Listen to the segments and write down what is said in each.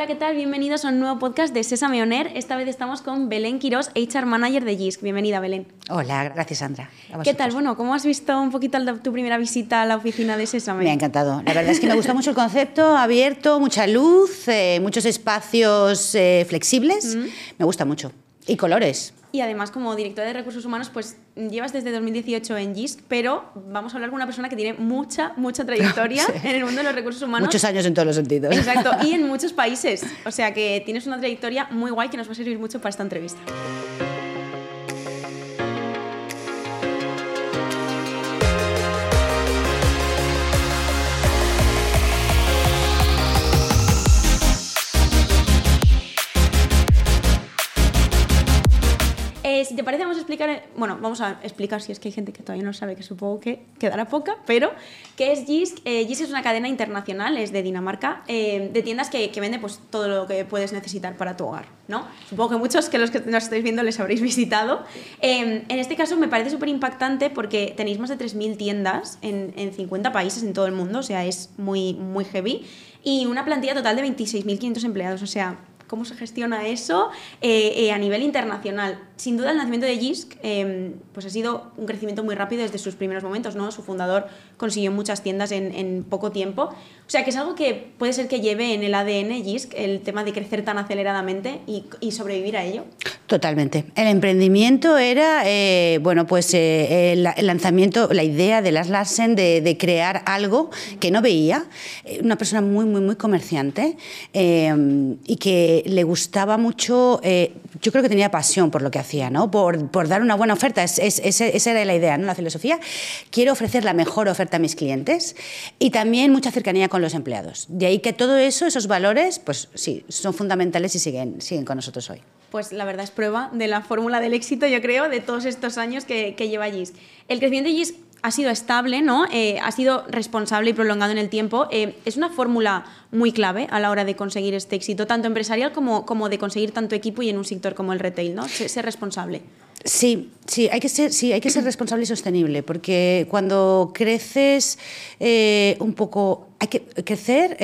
Hola, ¿qué tal? Bienvenidos a un nuevo podcast de Sésame Oner. Esta vez estamos con Belén Quirós, HR Manager de GISC. Bienvenida, Belén. Hola, gracias, Sandra. ¿Qué tal? Bueno, ¿cómo has visto un poquito tu primera visita a la oficina de Sésame? Me ha encantado. La verdad es que me gusta mucho el concepto abierto, mucha luz, eh, muchos espacios eh, flexibles. Me gusta mucho. Y colores. Y además, como directora de recursos humanos, pues llevas desde 2018 en GISC, pero vamos a hablar con una persona que tiene mucha, mucha trayectoria en el mundo de los recursos humanos. Muchos años en todos los sentidos. Exacto, y en muchos países. O sea que tienes una trayectoria muy guay que nos va a servir mucho para esta entrevista. Eh, si te parece, vamos a explicar, bueno, vamos a explicar si es que hay gente que todavía no sabe, que supongo que quedará poca, pero ¿qué es GISC? Eh, GISC es una cadena internacional, es de Dinamarca, eh, de tiendas que, que, vende pues, todo lo que puedes necesitar para tu hogar, ¿no? Supongo que muchos que los que nos estáis viendo les habréis visitado. en este caso me parece súper impactante porque tenéis más de 3.000 tiendas en, en 50 países en todo el mundo, o sea, es muy, muy heavy, y una plantilla total de 26.500 empleados, o sea, cómo se gestiona eso eh, eh, a nivel internacional. Sin duda el nacimiento de JISC eh, pues ha sido un crecimiento muy rápido desde sus primeros momentos. ¿no? Su fundador consiguió muchas tiendas en, poco tiempo. O sea que es algo que puede ser que lleve en el ADN JISC el tema de crecer tan aceleradamente y, y sobrevivir a ello. Totalmente. El emprendimiento era, bueno, pues el, lanzamiento, la idea de Las Larsen de, de, crear algo que no veía. Una persona muy, muy, muy comerciante y que le gustaba mucho, eh, yo creo que tenía pasión por lo que hacía, ¿no? por, por dar una buena oferta. Es, es, esa era la idea, ¿no? la filosofía. Quiero ofrecer la mejor oferta a mis clientes y también mucha cercanía con los empleados. De ahí que todo eso, esos valores, pues sí, son fundamentales y siguen, siguen con nosotros hoy. Pues la verdad es prueba de la fórmula del éxito, yo creo, de todos estos años que, que lleva GIS. El crecimiento de GIS ha sido estable, ¿no? Eh, ha sido responsable y prolongado en el tiempo. Eh, es una fórmula muy clave a la hora de conseguir este éxito, tanto empresarial como, como de conseguir tanto equipo y en un sector como el retail, ¿no? Ser, responsable. Sí, sí, hay que ser, sí, hay que ser responsable y sostenible, porque cuando creces eh, un poco, hay que crecer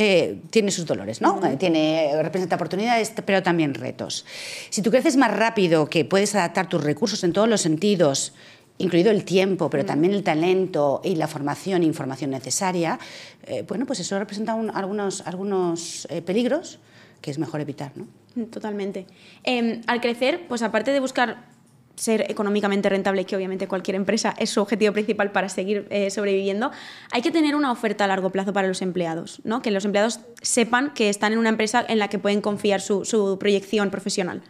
tiene sus dolores, ¿no? Tiene representa oportunidades, pero también retos. Si tú creces más rápido, que puedes adaptar tus recursos en todos los sentidos, incluido el tiempo, pero mm. también el talento y la formación e información necesaria, eh, bueno, pues eso representa un, algunos, algunos eh, peligros que es mejor evitar. ¿no? Mm, totalmente. Eh, al crecer, pues aparte de buscar ser económicamente rentable, que obviamente cualquier empresa es su objetivo principal para seguir eh, sobreviviendo, hay que tener una oferta a largo plazo para los empleados, ¿no? que los empleados sepan que están en una empresa en la que pueden confiar su, su proyección profesional.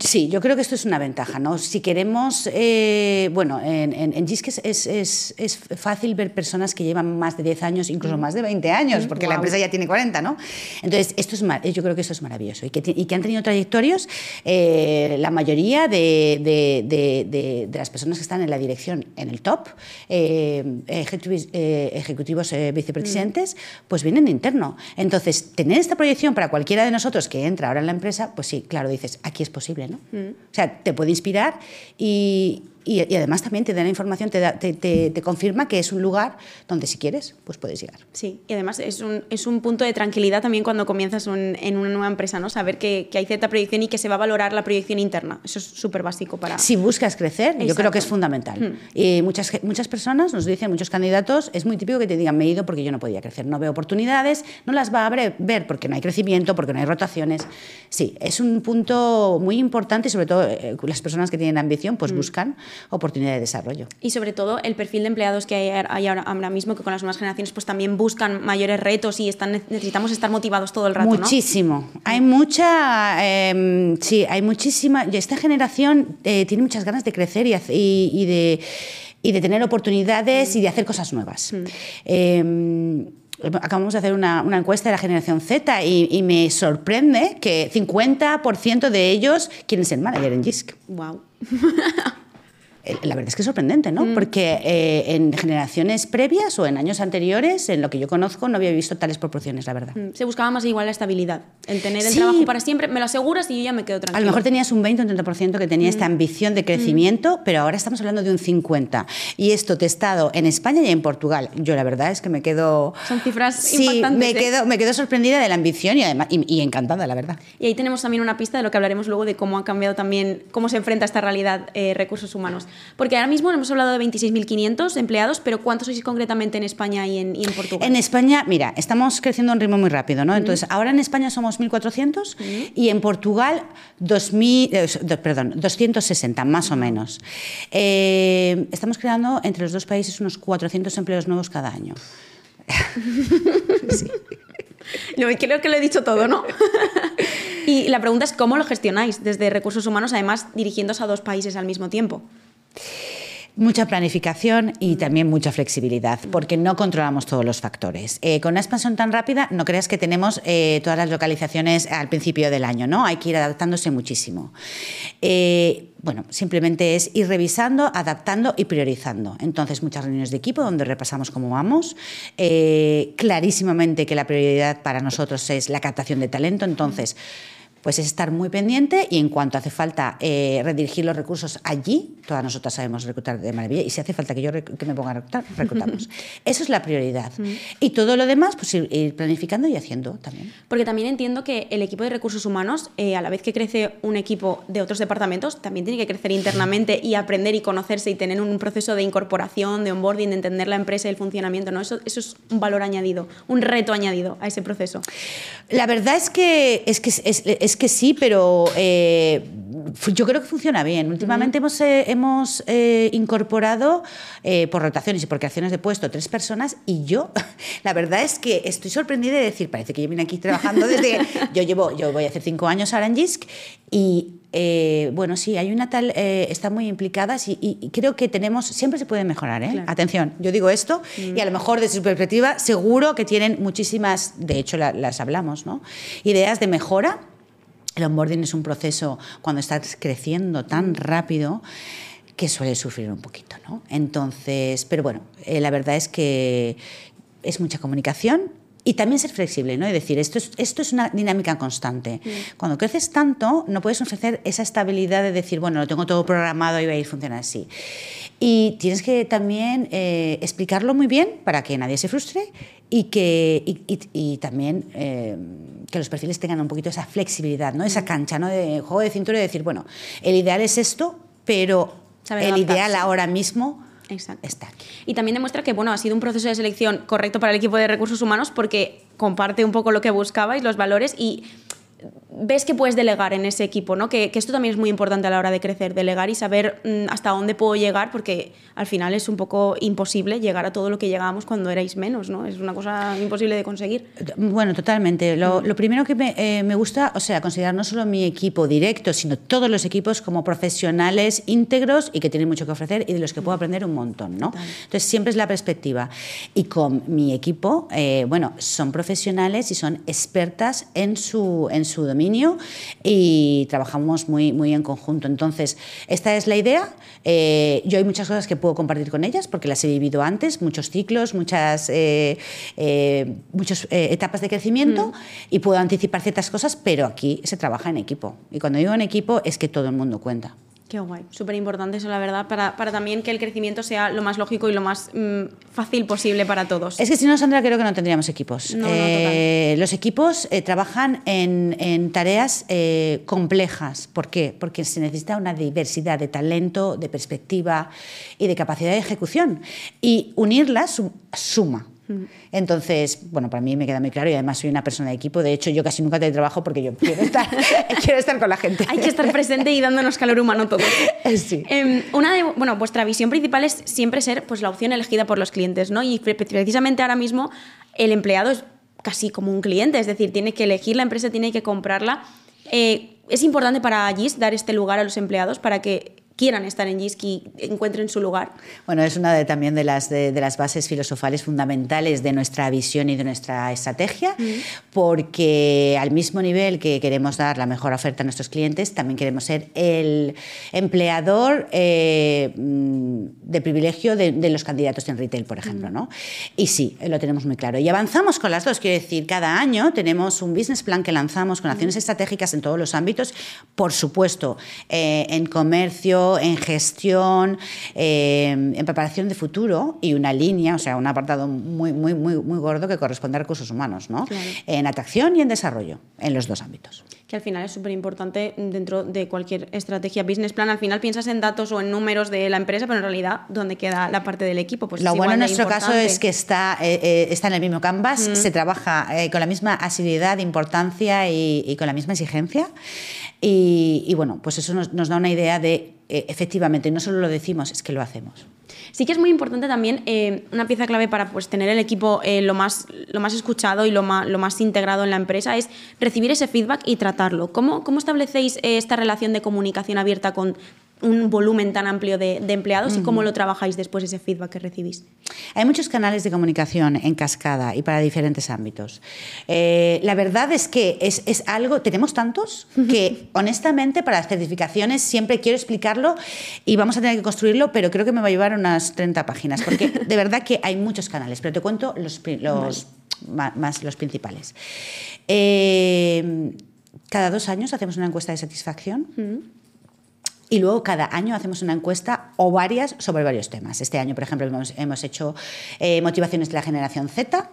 Sí, yo creo que esto es una ventaja. ¿no? Si queremos, eh, bueno, en, en, en GISC es, es, es, fácil ver personas que llevan más de 10 años, incluso mm. más de 20 años, porque wow. la empresa ya tiene 40, ¿no? Entonces, esto es, yo creo que esto es maravilloso y que, y que han tenido trayectorios, eh, la mayoría de, de, de, de, las personas que están en la dirección, en el top, eh, ejecutivos, eh, ejecutivos vicepresidentes, mm. pues vienen de interno. Entonces, tener esta proyección para cualquiera de nosotros que entra ahora en la empresa, pues sí, claro, dices, aquí es posible. ¿No? Mm. O sea, te puede inspirar y, y, y, además también te da la información, te, da, te, te, te, confirma que es un lugar donde si quieres, pues puedes llegar. Sí, y además es un, es un punto de tranquilidad también cuando comienzas un, en una nueva empresa, ¿no? Saber que, que, hay cierta proyección y que se va a valorar la proyección interna. Eso es súper básico para... Si buscas crecer, Exacto. yo creo que es fundamental. Hmm. Y muchas, muchas personas nos dicen, muchos candidatos, es muy típico que te digan, me he ido porque yo no podía crecer, no veo oportunidades, no las va a ver porque no hay crecimiento, porque no hay rotaciones. Sí, es un punto muy importante y sobre todo eh, las personas que tienen ambición pues hmm. buscan oportunidades de desarrollo. Y sobre todo el perfil de empleados que hay, hay ahora, ahora, mismo, que con las nuevas generaciones pues también buscan mayores retos y están, necesitamos estar motivados todo el rato. Muchísimo. ¿no? Hay mucha, eh, sí, hay muchísima, esta generación eh, tiene muchas ganas de crecer y, y, y, de, y de tener oportunidades mm. y de hacer cosas nuevas. Mm. Eh, acabamos de hacer una, una, encuesta de la generación Z y, y me sorprende que 50% de ellos quieren ser manager en GISC. ¡Wow! eh, la verdad es que es sorprendente, ¿no? Porque eh, en generaciones previas o en años anteriores, en lo que yo conozco, no había visto tales proporciones, la verdad. Se buscaba más igual la estabilidad, el tener el trabajo para siempre, me lo aseguras y yo ya me quedo tranquila. A lo mejor tenías un 20 o un 30% que tenía esta ambición de crecimiento, pero ahora estamos hablando de un 50%. Y esto testado en España y en Portugal. Yo la verdad es que me quedo... Son cifras sí, Me, ¿eh? quedo, me quedo sorprendida de la ambición y, además, y, encantada, la verdad. Y ahí tenemos también una pista de lo que hablaremos luego de cómo ha cambiado también, cómo se enfrenta a esta realidad eh, recursos humanos. Porque ahora mismo hemos hablado de 26.500 empleados, pero ¿cuántos sois concretamente en España y en, Portugal? En España, mira, estamos creciendo a un ritmo muy rápido, ¿no? Entonces, ahora en España somos 1.400 y en Portugal 2.000, eh, perdón, 260, más o menos. Eh, estamos creando entre los dos países unos 400 empleos nuevos cada año. sí. creo que lo he dicho todo, ¿no? y la pregunta es cómo lo gestionáis desde recursos humanos, además dirigiéndose a dos países al mismo tiempo. Mucha planificación y también mucha flexibilidad, porque no controlamos todos los factores. Eh, con una expansión tan rápida, no creas que tenemos eh, todas las localizaciones al principio del año, ¿no? Hay que ir adaptándose muchísimo. Eh, bueno, simplemente es ir revisando, adaptando y priorizando. Entonces, muchas reuniones de equipo donde repasamos cómo vamos. clarísimamente que la prioridad para nosotros es la captación de talento. Entonces, pues es estar muy pendiente y en cuanto hace falta eh, redirigir los recursos allí, todas nosotras sabemos reclutar de maravilla y si hace falta que yo que me ponga a reclutar, reclutamos. Eso es la prioridad. Mm. Y todo lo demás, pues ir, planificando y haciendo también. Porque también entiendo que el equipo de recursos humanos, eh, a la vez que crece un equipo de otros departamentos, también tiene que crecer internamente y aprender y conocerse y tener un proceso de incorporación, de onboarding, de entender la empresa y el funcionamiento. ¿no? Eso, eso es un valor añadido, un reto añadido a ese proceso. La verdad es que es, que es es que sí, pero eh, yo creo que funciona bien. Últimamente hemos, eh, hemos eh, incorporado por rotaciones y por creaciones de puesto tres personas y yo, la verdad es que estoy sorprendida de decir, parece que yo vine aquí trabajando desde... yo llevo, yo voy a hacer cinco años ahora en JISC y bueno, sí, hay una tal, eh, están muy implicadas y, creo que tenemos, siempre se puede mejorar, ¿eh? Atención, yo digo esto y a lo mejor desde su perspectiva seguro que tienen muchísimas, de hecho las hablamos, ¿no? Ideas de mejora el onboarding es un proceso cuando estás creciendo tan rápido que suele sufrir un poquito, ¿no? Entonces, pero bueno, eh, la verdad es que es mucha comunicación y también ser flexible, ¿no? Es decir, esto es, esto es una dinámica constante. Mm. Cuando creces tanto, no puedes ofrecer esa estabilidad de decir, bueno, lo tengo todo programado y va a ir a funcionar así. Y tienes que también eh, explicarlo muy bien para que nadie se frustre y que y, también eh, que los perfiles tengan un poquito esa flexibilidad, ¿no? esa cancha ¿no? de juego de cintura y decir, bueno, el ideal es esto, pero el ideal ahora mismo está aquí. Y también demuestra que bueno, ha sido un proceso de selección correcto para el equipo de recursos humanos porque comparte un poco lo que buscabais, los valores y ves que puedes delegar en ese equipo, ¿no? Que, esto también es muy importante a la hora de crecer, delegar y saber mm, hasta dónde puedo llegar, porque al final es un poco imposible llegar a todo lo que llegábamos cuando erais menos, ¿no? Es una cosa imposible de conseguir. Bueno, totalmente. Lo, mm. primero que eh, me, gusta, o sea, considerar no solo mi equipo directo, sino todos los equipos como profesionales íntegros y que tienen mucho que ofrecer y de los que puedo aprender un montón, ¿no? Entonces, siempre es la perspectiva. Y con mi equipo, eh, bueno, son profesionales y son expertas en su, en su dominio y trabajamos muy, muy en conjunto. Entonces, esta es la idea. Eh, yo hay muchas cosas que puedo compartir con ellas porque las he vivido antes, muchos ciclos, muchas eh, eh, muchas etapas de crecimiento mm. y puedo anticipar ciertas cosas, pero aquí se trabaja en equipo. Y cuando digo en equipo es que todo el mundo cuenta. Qué guay, súper importante eso, la verdad, para, para, también que el crecimiento sea lo más lógico y lo más mm, fácil posible para todos. Es que si no, Sandra, creo que no tendríamos equipos. Eh, los equipos eh, trabajan en, en tareas eh, complejas. ¿Por qué? Porque se necesita una diversidad de talento, de perspectiva y de capacidad de ejecución. Y unirlas suma. Entonces, bueno, para mí me queda muy claro y además soy una persona de equipo. De hecho, yo casi nunca te trabajo porque yo quiero estar, quiero estar con la gente. Hay que estar presente y dándonos calor humano todo. Sí. Em, una de, bueno, vuestra visión principal es siempre ser pues, la opción elegida por los clientes, ¿no? Y precisamente ahora mismo el empleado es casi como un cliente, es decir, tiene que elegir la empresa, tiene que comprarla. Eh, es importante para GIS dar este lugar a los empleados para que quieran estar en y encuentren su lugar. Bueno, es una de, también de las, de, las bases filosofales fundamentales de nuestra visión y de nuestra estrategia, porque al mismo nivel que queremos dar la mejor oferta a nuestros clientes, también queremos ser el empleador eh, de privilegio de, los candidatos en retail, por ejemplo. ¿no? Y sí, lo tenemos muy claro. Y avanzamos con las dos, quiero decir, cada año tenemos un business plan que lanzamos con acciones estratégicas en todos los ámbitos, por supuesto, eh, en comercio, en gestión, eh, en preparación de futuro y una línea, o sea, un apartado muy, muy, muy, muy gordo que corresponde a recursos humanos, ¿no? En atracción y en desarrollo, en los dos ámbitos que al final es súper importante dentro de cualquier estrategia business plan. Al final piensas en datos o en números de la empresa, pero en realidad, ¿dónde queda la parte del equipo? Pues Lo bueno en nuestro caso es que está, eh, eh, está en el mismo canvas, se trabaja eh, con la misma asiduidad, importancia y, con la misma exigencia. Y, bueno, pues eso nos, nos da una idea de, efectivamente, no solo lo decimos, es que lo hacemos. Sí que es muy importante también eh, una pieza clave para pues, tener el equipo eh, lo, más, lo más escuchado y lo más, lo más integrado en la empresa es recibir ese feedback y tratarlo. ¿Cómo, cómo establecéis eh, esta relación de comunicación abierta con un volumen tan amplio de, empleados y cómo lo trabajáis después ese feedback que recibís? Hay muchos canales de comunicación en cascada y para diferentes ámbitos. Eh, la verdad es que es, es, algo, tenemos tantos que honestamente para las certificaciones siempre quiero explicarlo y vamos a tener que construirlo, pero creo que me va a llevar unas 30 páginas, porque de verdad que hay muchos canales, pero te cuento los, los, más, los principales. Eh, cada dos años hacemos una encuesta de satisfacción. Y luego cada año hacemos una encuesta o varias sobre varios temas. Este año, por ejemplo, hemos, hecho eh, motivaciones de la generación Z,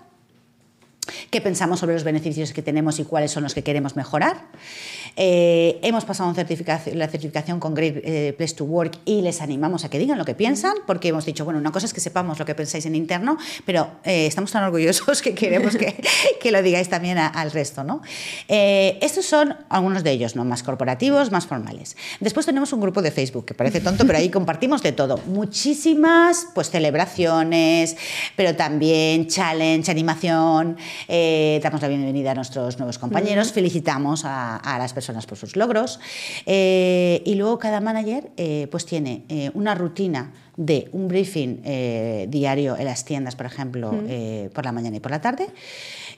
qué pensamos sobre los beneficios que tenemos y cuáles son los que queremos mejorar. Eh, hemos pasado la certificación con Great eh, Place to Work y les animamos a que digan lo que piensan, porque hemos dicho, bueno, una cosa es que sepamos lo que pensáis en interno, pero eh, estamos tan orgullosos que queremos que, que lo digáis también al resto. ¿no? estos son algunos de ellos, ¿no? más corporativos, más formales. Después tenemos un grupo de Facebook, que parece tonto, pero ahí compartimos de todo. Muchísimas pues, celebraciones, pero también challenge, animación. damos la bienvenida a nuestros nuevos compañeros, felicitamos a, a las personas por sus logros. Eh, y luego cada manager eh, pues tiene eh, una rutina de un briefing diario en las tiendas, por ejemplo, por la mañana y por la tarde.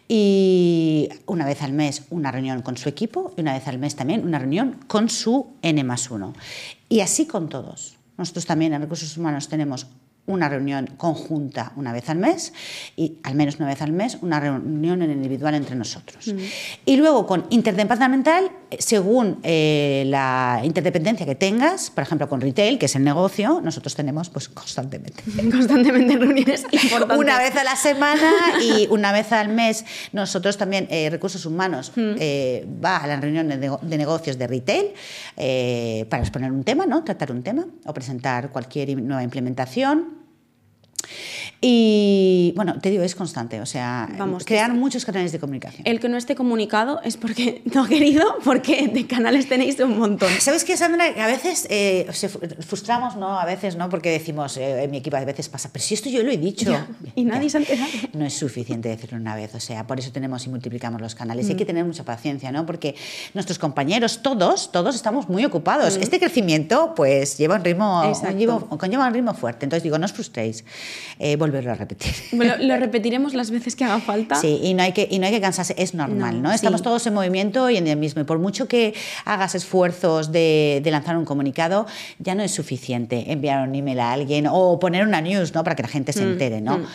Y una vez al mes una reunión con su equipo y una vez al mes también una reunión con su N más 1. Y así con todos. Nosotros también en recursos humanos tenemos una reunión conjunta una vez al mes y al menos una vez al mes una reunión en individual entre nosotros. Y luego con interdepartamental, según eh, la interdependencia que tengas, por ejemplo con retail, que es el negocio, nosotros tenemos pues constantemente. Constantemente reuniones importantes. Una vez a la semana y una vez al mes. Nosotros también, eh, recursos humanos, mm. eh, va a las reuniones de, de, negocios de retail para exponer un tema, ¿no? tratar un tema o presentar cualquier nueva implementación y bueno, te digo, es constante, o sea, Vamos, crear muchos canales de comunicación. El que no esté comunicado es porque no ha querido, porque de canales tenéis un montón. ¿Sabes qué, Sandra? A veces eh, se frustramos, ¿no? A veces, ¿no? Porque decimos, eh, en mi equipo a veces pasa, pero si esto yo lo he dicho. y nadie se ha enterado. No es suficiente decirlo una vez, o sea, por eso tenemos y multiplicamos los canales. hay mm. que tener mucha paciencia, ¿no? Porque nuestros compañeros, todos, todos estamos muy ocupados. Mm. Este crecimiento, pues, lleva un ritmo, conlleva un ritmo fuerte. Entonces digo, no os frustréis. Eh, volverlo a repetir. lo repetiremos las veces que haga falta. Sí, y no hay que, y no hay que cansarse, es normal, ¿no? Estamos todos en movimiento y en el mismo. Y por mucho que hagas esfuerzos de, de, lanzar un comunicado, ya no es suficiente enviar un email a alguien o poner una news, ¿no? Para que la gente se mm, entere, ¿no? Mm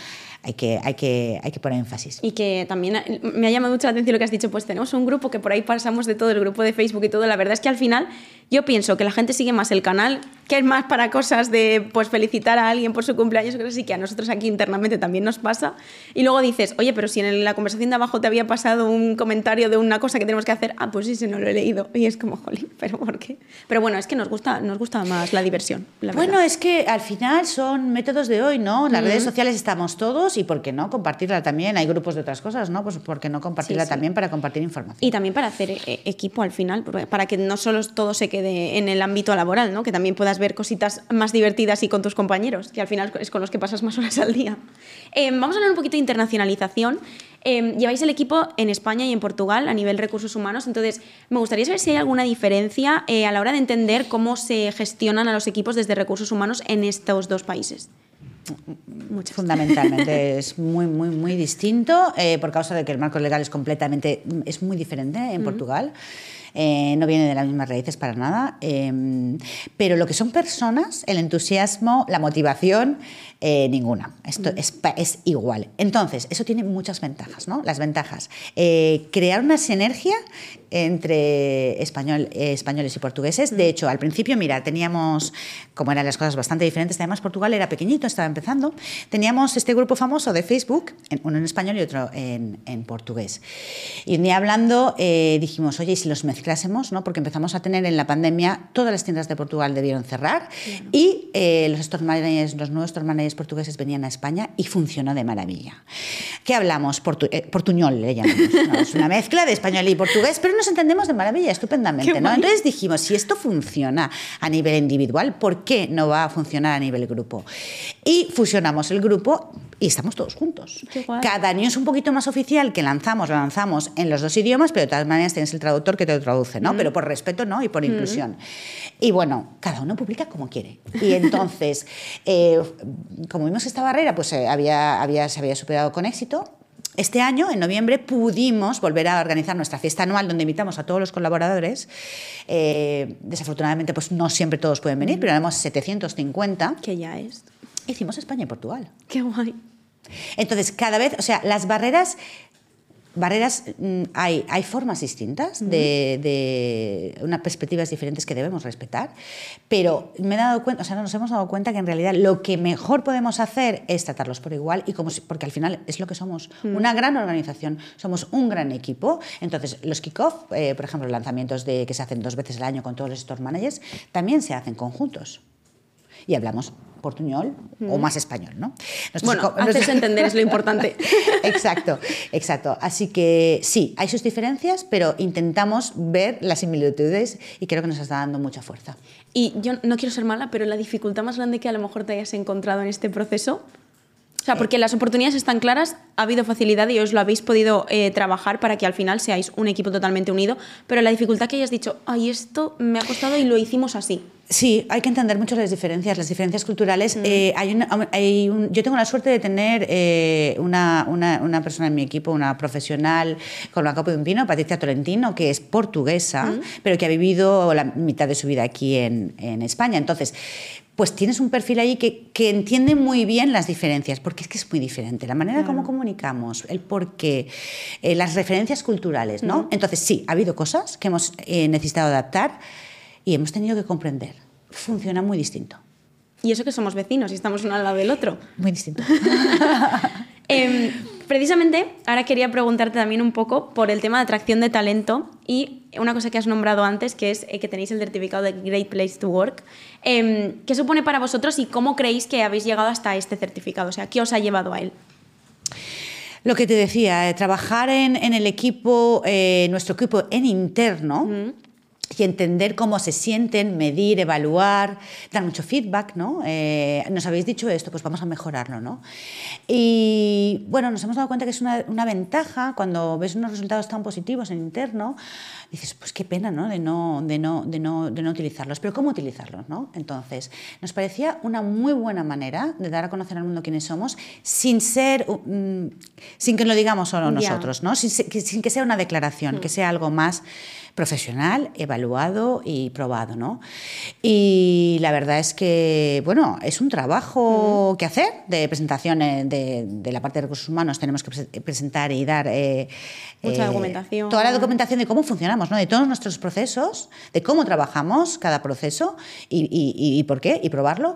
hay que, hay, que, hay que poner énfasis. Y que también me ha llamado mucho la atención lo que has dicho, pues tenemos un grupo que por ahí pasamos de todo, el grupo de Facebook y todo, la verdad es que al final yo pienso que la gente sigue más el canal, que es más para cosas de pues felicitar a alguien por su cumpleaños, creo que sí que a nosotros aquí internamente también nos pasa, y luego dices, oye, pero si en la conversación de abajo te había pasado un comentario de una cosa que tenemos que hacer, ah, pues sí, se no lo he leído, y es como, jolín, pero ¿por qué? Pero bueno, es que nos gusta, nos gusta más la diversión. bueno, es que al final son métodos de hoy, ¿no? En las redes sociales estamos todos y por qué no compartirla también. Hay grupos de otras cosas, ¿no? Pues por qué no compartirla también para compartir información. Y también para hacer eh, equipo al final, para que no solo todo se en el ámbito laboral, ¿no? Que también puedas ver cositas más divertidas y con tus compañeros, que al final es con los que pasas más horas al día. Eh, vamos a hablar un poquito de internacionalización. Em, lleváis el equipo en España y en Portugal a nivel recursos humanos, entonces me gustaría saber si hay alguna diferencia eh, a la hora de entender cómo se gestionan a los equipos desde recursos humanos en estos dos países. Muchas. Fundamentalmente es muy, muy, muy distinto eh, por causa de que el marco legal es completamente, es muy diferente en Portugal. Eh, no viene de las mismas raíces para nada. Em, pero lo que son personas, el entusiasmo, la motivación, eh, ninguna. Esto es, es, igual. Entonces, eso tiene muchas ventajas, ¿no? Las ventajas. Eh, crear una sinergia entre español, españoles y portugueses. De hecho, al principio, mira, teníamos, como eran las cosas bastante diferentes, además Portugal era pequeñito, estaba empezando, teníamos este grupo famoso de Facebook, uno en español y otro en, en portugués. Y un día hablando dijimos, oye, ¿y si los mezclamos? ¿No? porque empezamos a tener en la pandemia, todas las tiendas de Portugal debieron cerrar y eh, los, store managers, los nuevos store managers portugueses venían a España y funcionó de maravilla. ¿Qué hablamos? Eh, portuñol le llamamos. Es una mezcla de español y portugués, pero nos entendemos de maravilla, estupendamente. ¿no? Entonces dijimos, si esto funciona a nivel individual, ¿por qué no va a funcionar a nivel grupo? Y fusionamos el grupo y estamos todos juntos. Cada año es un poquito más oficial que lanzamos, lo lanzamos en los dos idiomas, pero de todas maneras tienes el traductor que te lo traduce, ¿no? Pero por respeto, ¿no? Y por inclusión. Y bueno, cada uno publica como quiere. Y entonces, eh, como vimos esta barrera pues, eh, había, había, se había superado con éxito, este año, en noviembre, pudimos volver a organizar nuestra fiesta anual donde invitamos a todos los colaboradores. Eh, desafortunadamente, pues no siempre todos pueden venir, pero éramos 750. Que ya es. Hicimos España y Portugal. Qué guay. Entonces, cada vez, o sea, las barreras barreras mm, hay, hay formas distintas de, de, unas perspectivas diferentes que debemos respetar, pero me he dado cuenta, o sea, nos hemos dado cuenta que en realidad lo que mejor podemos hacer es tratarlos por igual y como porque al final es lo que somos, una gran organización, somos un gran equipo. Entonces, los kick-off, eh, por ejemplo, lanzamientos de, que se hacen dos veces al año con todos los store managers, también se hacen conjuntos y hablamos portuñol o más español, ¿no? bueno, haces entender es lo importante. exacto, exacto. Así que sí, hay sus diferencias, pero intentamos ver las similitudes y creo que nos está dando mucha fuerza. Y yo no quiero ser mala, pero la dificultad más grande que a lo mejor te hayas encontrado en este proceso sea, porque las oportunidades están claras, ha habido facilidad y os lo habéis podido eh, trabajar para que al final seáis un equipo totalmente unido, pero la dificultad que hayas dicho, ay, esto me ha costado y lo hicimos así. Sí, hay que entender mucho las diferencias, las diferencias culturales. Mm. Eh, hay, hay yo tengo la suerte de tener eh, una, una, una, persona en mi equipo, una profesional con la copa de un pino, Patricia Tolentino, que es portuguesa, mm. pero que ha vivido la mitad de su vida aquí en, en España. Entonces, pues tienes un perfil ahí que, que, entiende muy bien las diferencias, porque es que es muy diferente. La manera como comunicamos, el porqué, eh, las referencias culturales, ¿no? Entonces, sí, ha habido cosas que hemos eh, necesitado adaptar y hemos tenido que comprender. Funciona muy distinto. Y eso que somos vecinos y estamos uno al lado del otro. Muy distinto. eh, Precisamente, ahora quería preguntarte también un poco por el tema de atracción de talento y una cosa que has nombrado antes, que es eh, que tenéis el certificado de Great Place to Work. Em, ¿Qué supone para vosotros y cómo creéis que habéis llegado hasta este certificado? O sea, ¿qué os ha llevado a él? Lo que te decía, eh, trabajar en, el equipo, eh, nuestro equipo en interno, y entender cómo se sienten, medir, evaluar, dar mucho feedback, ¿no? Eh, nos habéis dicho esto, pues vamos a mejorarlo, ¿no? Y bueno, nos hemos dado cuenta que es una, una ventaja cuando ves unos resultados tan positivos en interno, dices, pues qué pena, ¿no? De no, de no, de no, de no utilizarlos, pero ¿cómo utilizarlos, no? Entonces, nos parecía una muy buena manera de dar a conocer al mundo quiénes somos sin ser, mm, sin que lo digamos solo nosotros, ¿no? Sin, sin, que sea una declaración, que sea algo más profesional, evaluado y probado. ¿no? Y la verdad es que, bueno, es un trabajo que hacer de presentación de, de, la parte de recursos humanos. Tenemos que presentar y dar eh, Mucha eh, documentación. toda la documentación de cómo funcionamos, ¿no? de todos nuestros procesos, de cómo trabajamos cada proceso y, y, y por qué, y probarlo.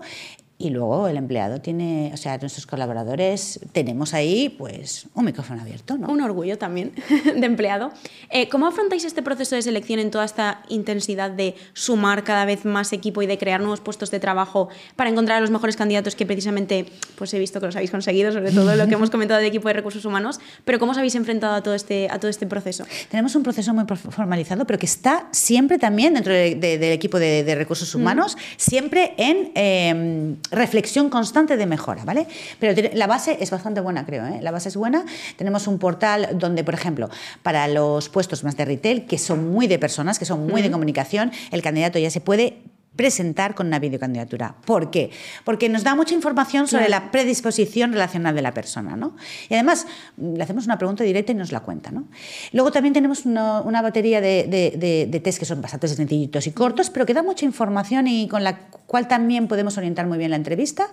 Y luego el empleado tiene, o sea, nuestros colaboradores tenemos ahí pues un micrófono abierto, ¿no? Un orgullo también de empleado. Eh, ¿Cómo afrontáis este proceso de selección en toda esta intensidad de sumar cada vez más equipo y de crear nuevos puestos de trabajo para encontrar a los mejores candidatos que precisamente pues he visto que los habéis conseguido, sobre todo lo que hemos comentado de equipo de recursos humanos, pero cómo os habéis enfrentado a todo este, a todo este proceso? Tenemos un proceso muy formalizado, pero que está siempre también dentro del equipo de, recursos humanos, siempre en... Em, reflexión constante de mejora, ¿vale? Pero la base es bastante buena, creo, ¿eh? La base es buena. Tenemos un portal donde, por ejemplo, para los puestos más de retail, que son muy de personas, que son muy de comunicación, el candidato ya se puede presentar con una videocandidatura. ¿Por qué? Porque nos da mucha información sobre la predisposición relacional de la persona. ¿no? Y además le hacemos una pregunta directa y nos la cuenta. ¿no? Luego también tenemos una, batería de, de, test que son bastante sencillitos y cortos, pero que da mucha información y con la cual también podemos orientar muy bien la entrevista.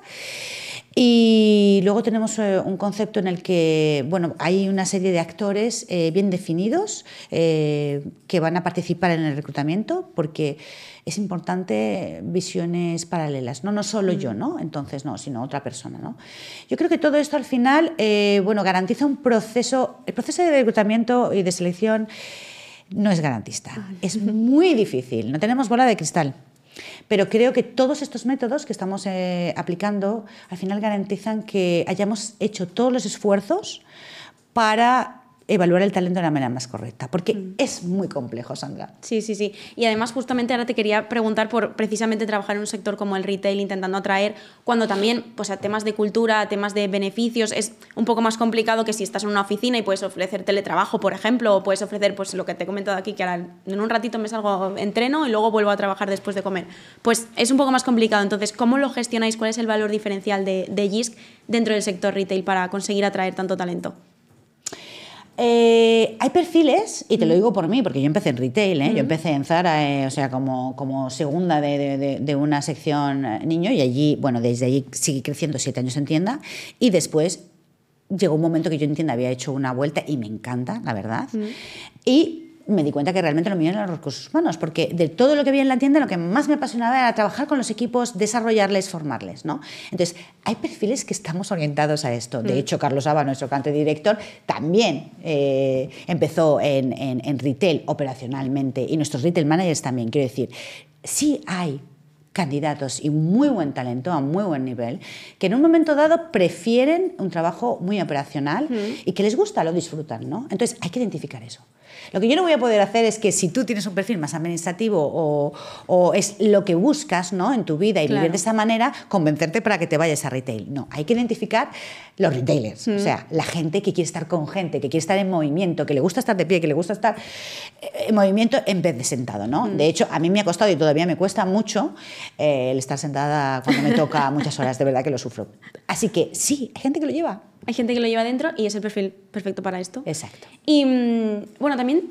Y luego tenemos eh, un concepto en el que bueno, hay una serie de actores eh, bien definidos eh, que van a participar en el reclutamiento porque es importante visiones paralelas, no, no solo yo. ¿no? Entonces, no, sino otra persona, ¿no? Yo creo que todo esto al final, bueno, garantiza un proceso, el proceso de reclutamiento y de selección no es garantista, es muy difícil, no tenemos bola de cristal. Pero creo que todos estos métodos que estamos eh, aplicando al final garantizan que hayamos hecho todos los esfuerzos para evaluar el talento de la manera más correcta, porque mm. es muy complejo, Sandra. Sí, sí, sí. Y además, justamente ahora te quería preguntar por precisamente trabajar en un sector como el retail, intentando atraer, cuando también, pues a temas de cultura, a temas de beneficios, es un poco más complicado que si estás en una oficina y puedes ofrecer teletrabajo, por ejemplo, o puedes ofrecer, pues lo que te he comentado aquí, que ahora en un ratito me salgo, entreno y luego vuelvo a trabajar después de comer. Pues es un poco más complicado. Entonces, ¿cómo lo gestionáis? ¿Cuál es el valor diferencial de, de GISC dentro del sector retail para conseguir atraer tanto talento? Eh, hay perfiles, y te lo digo por mí, porque yo empecé en retail, ¿eh? yo empecé en Zara, eh, o sea, como, como segunda de, de, una sección niño, y allí, bueno, desde allí sigue creciendo siete años en tienda, y después llegó un momento que yo en tienda había hecho una vuelta, y me encanta, la verdad, y me di cuenta que realmente lo mío eran los recursos humanos, porque de todo lo que vi en la tienda, lo que más me apasionaba era trabajar con los equipos, desarrollarles, formarles. ¿no? Entonces, hay perfiles que estamos orientados a esto. De mm. hecho, Carlos Aba, nuestro cante director, también eh, empezó en, en retail operacionalmente y nuestros retail managers también. Quiero decir, sí hay candidatos y muy buen talento a muy buen nivel que en un momento dado prefieren un trabajo muy operacional mm. y que les gusta, lo disfrutan, ¿no? Entonces hay que identificar eso. Lo que yo no voy a poder hacer es que si tú tienes un perfil más administrativo o, es lo que buscas ¿no? en tu vida y vivir de esa manera, convencerte para que te vayas a retail. No, hay que identificar los retailers, o mm. sea, la gente que quiere estar con gente, que quiere estar en movimiento, que le gusta estar de pie, que le gusta estar eh, en movimiento en vez de sentado. ¿no? Mm. De hecho, a mí me ha costado y todavía me cuesta mucho eh, el estar sentada cuando me toca muchas horas, de verdad que lo sufro. Así que sí, hay gente que lo lleva. Hay gente que lo lleva dentro y es el perfil perfecto para esto. Exacto. Y mm, bueno, también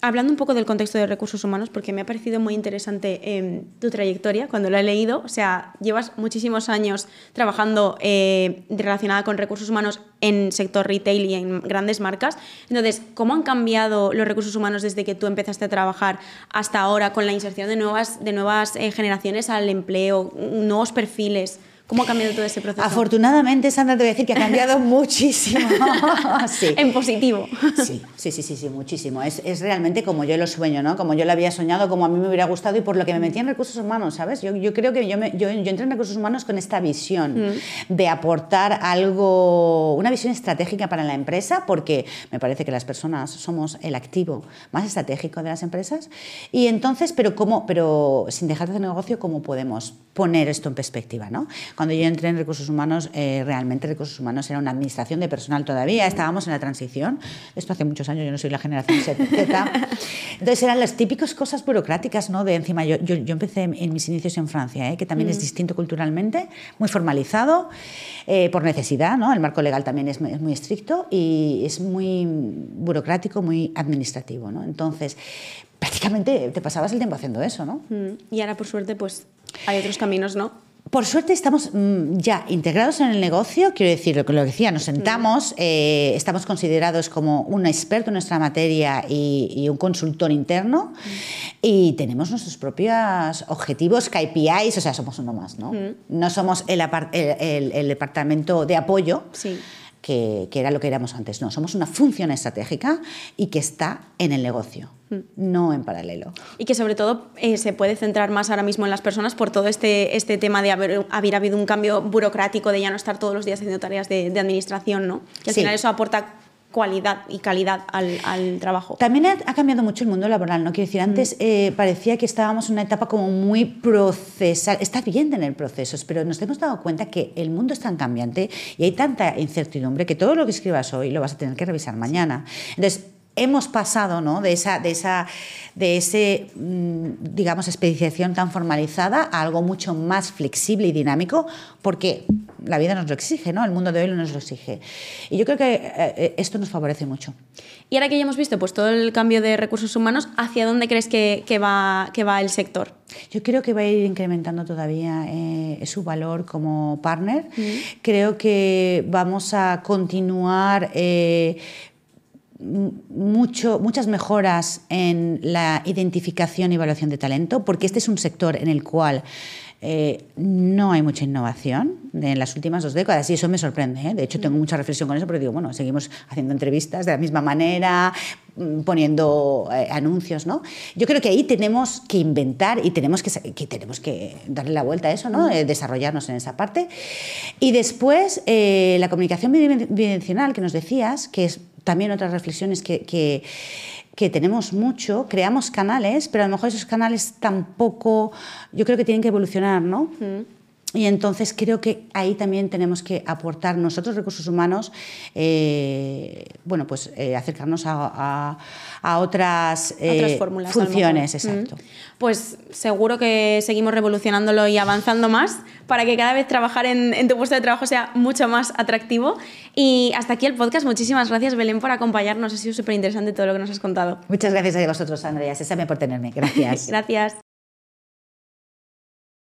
hablando un poco del contexto de recursos humanos, porque me ha parecido muy interesante eh, tu trayectoria cuando lo he leído. O sea, llevas muchísimos años trabajando eh, relacionada con recursos humanos en sector retail y en grandes marcas. Entonces, ¿cómo han cambiado los recursos humanos desde que tú empezaste a trabajar hasta ahora con la inserción de nuevas, de nuevas eh, generaciones al empleo, nuevos perfiles? ¿Cómo ha cambiado todo ese proceso? Afortunadamente, Sandra, te voy a decir que ha cambiado muchísimo. sí. En positivo. Sí, sí, sí, sí, sí muchísimo. Es, es, realmente como yo lo sueño, ¿no? Como yo lo había soñado, como a mí me hubiera gustado y por lo que me metí en recursos humanos, ¿sabes? Yo, yo creo que yo, me, yo, yo, entré en recursos humanos con esta visión mm. de aportar algo, una visión estratégica para la empresa, porque me parece que las personas somos el activo más estratégico de las empresas. Y entonces, pero, ¿cómo, pero sin dejar de hacer negocio, ¿cómo podemos poner esto en perspectiva, ¿no? Cuando yo entré en recursos humanos, eh, realmente recursos humanos era una administración de personal todavía, estábamos en la transición, esto hace muchos años, yo no soy la generación Z, entonces eran las típicas cosas burocráticas, ¿no? De encima, yo, yo, empecé en mis inicios en Francia, ¿eh? que también es mm. distinto culturalmente, muy formalizado, eh, por necesidad, ¿no? El marco legal también es, es, muy estricto y es muy burocrático, muy administrativo, ¿no? Entonces, prácticamente te pasabas el tiempo haciendo eso, ¿no? Mm. Y ahora, por suerte, pues hay otros caminos, ¿no? Por suerte estamos mm, ya integrados en el negocio, quiero decir, lo que lo decía, nos sentamos, mm. eh, estamos considerados como un experto en nuestra materia y, un consultor interno mm. y tenemos nuestros propios objetivos, KPIs, o sea, somos uno más, ¿no? No somos el, el departamento de apoyo. Sí que, era lo que éramos antes. No, somos una función estratégica y que está en el negocio, mm. no en paralelo. Y que sobre todo eh, se puede centrar más ahora mismo en las personas por todo este, este tema de haber, haber habido un cambio burocrático, de ya no estar todos los días haciendo tareas de, administración, ¿no? Que al final eso aporta cualidad y calidad al, al trabajo. También ha, ha, cambiado mucho el mundo laboral, ¿no? Quiero decir, antes eh, parecía que estábamos en una etapa como muy procesal. Está bien tener procesos, pero nos hemos dado cuenta que el mundo es tan cambiante y hay tanta incertidumbre que todo lo que escribas hoy lo vas a tener que revisar mañana. Entonces, hemos pasado ¿no? de, esa, de, esa, de ese, mm, digamos, especialización tan formalizada a algo mucho más flexible y dinámico, porque la vida nos lo exige, ¿no? el mundo de hoy nos lo exige. Y yo creo que eh, esto nos favorece mucho. Y ahora que ya hemos visto pues, todo el cambio de recursos humanos, ¿hacia dónde crees que, que va, que va el sector? Yo creo que va a ir incrementando todavía eh, su valor como partner. Mm. Creo que vamos a continuar eh, mucho, muchas mejoras en la identificación y evaluación de talento, porque este es un sector en el cual eh, no hay mucha innovación en las últimas dos décadas y eso me sorprende. ¿eh? De hecho, tengo mucha reflexión con eso, pero digo, bueno, seguimos haciendo entrevistas de la misma manera, mm, poniendo eh, anuncios, ¿no? Yo creo que ahí tenemos que inventar y tenemos que, que tenemos que darle la vuelta a eso, ¿no? Eh, desarrollarnos en esa parte. Y después, eh, la comunicación bidimensional que nos decías, que es también otras reflexiones que, que, que, tenemos mucho, creamos canales, pero a lo mejor esos canales tampoco, yo creo que tienen que evolucionar, ¿no? Mm. Y entonces creo que ahí también tenemos que aportar nosotros, recursos humanos, eh, bueno, pues eh, acercarnos a, a, a otras, eh, otras fórmulas, funciones, exacto. Pues seguro que seguimos revolucionándolo y avanzando más para que cada vez trabajar en, en tu puesto de trabajo sea mucho más atractivo. Y hasta aquí el podcast. Muchísimas gracias, Belén, por acompañarnos. Ha sido súper interesante todo lo que nos has contado. Muchas gracias a vosotros, Andrea. Se sabe por tenerme. Gracias. gracias.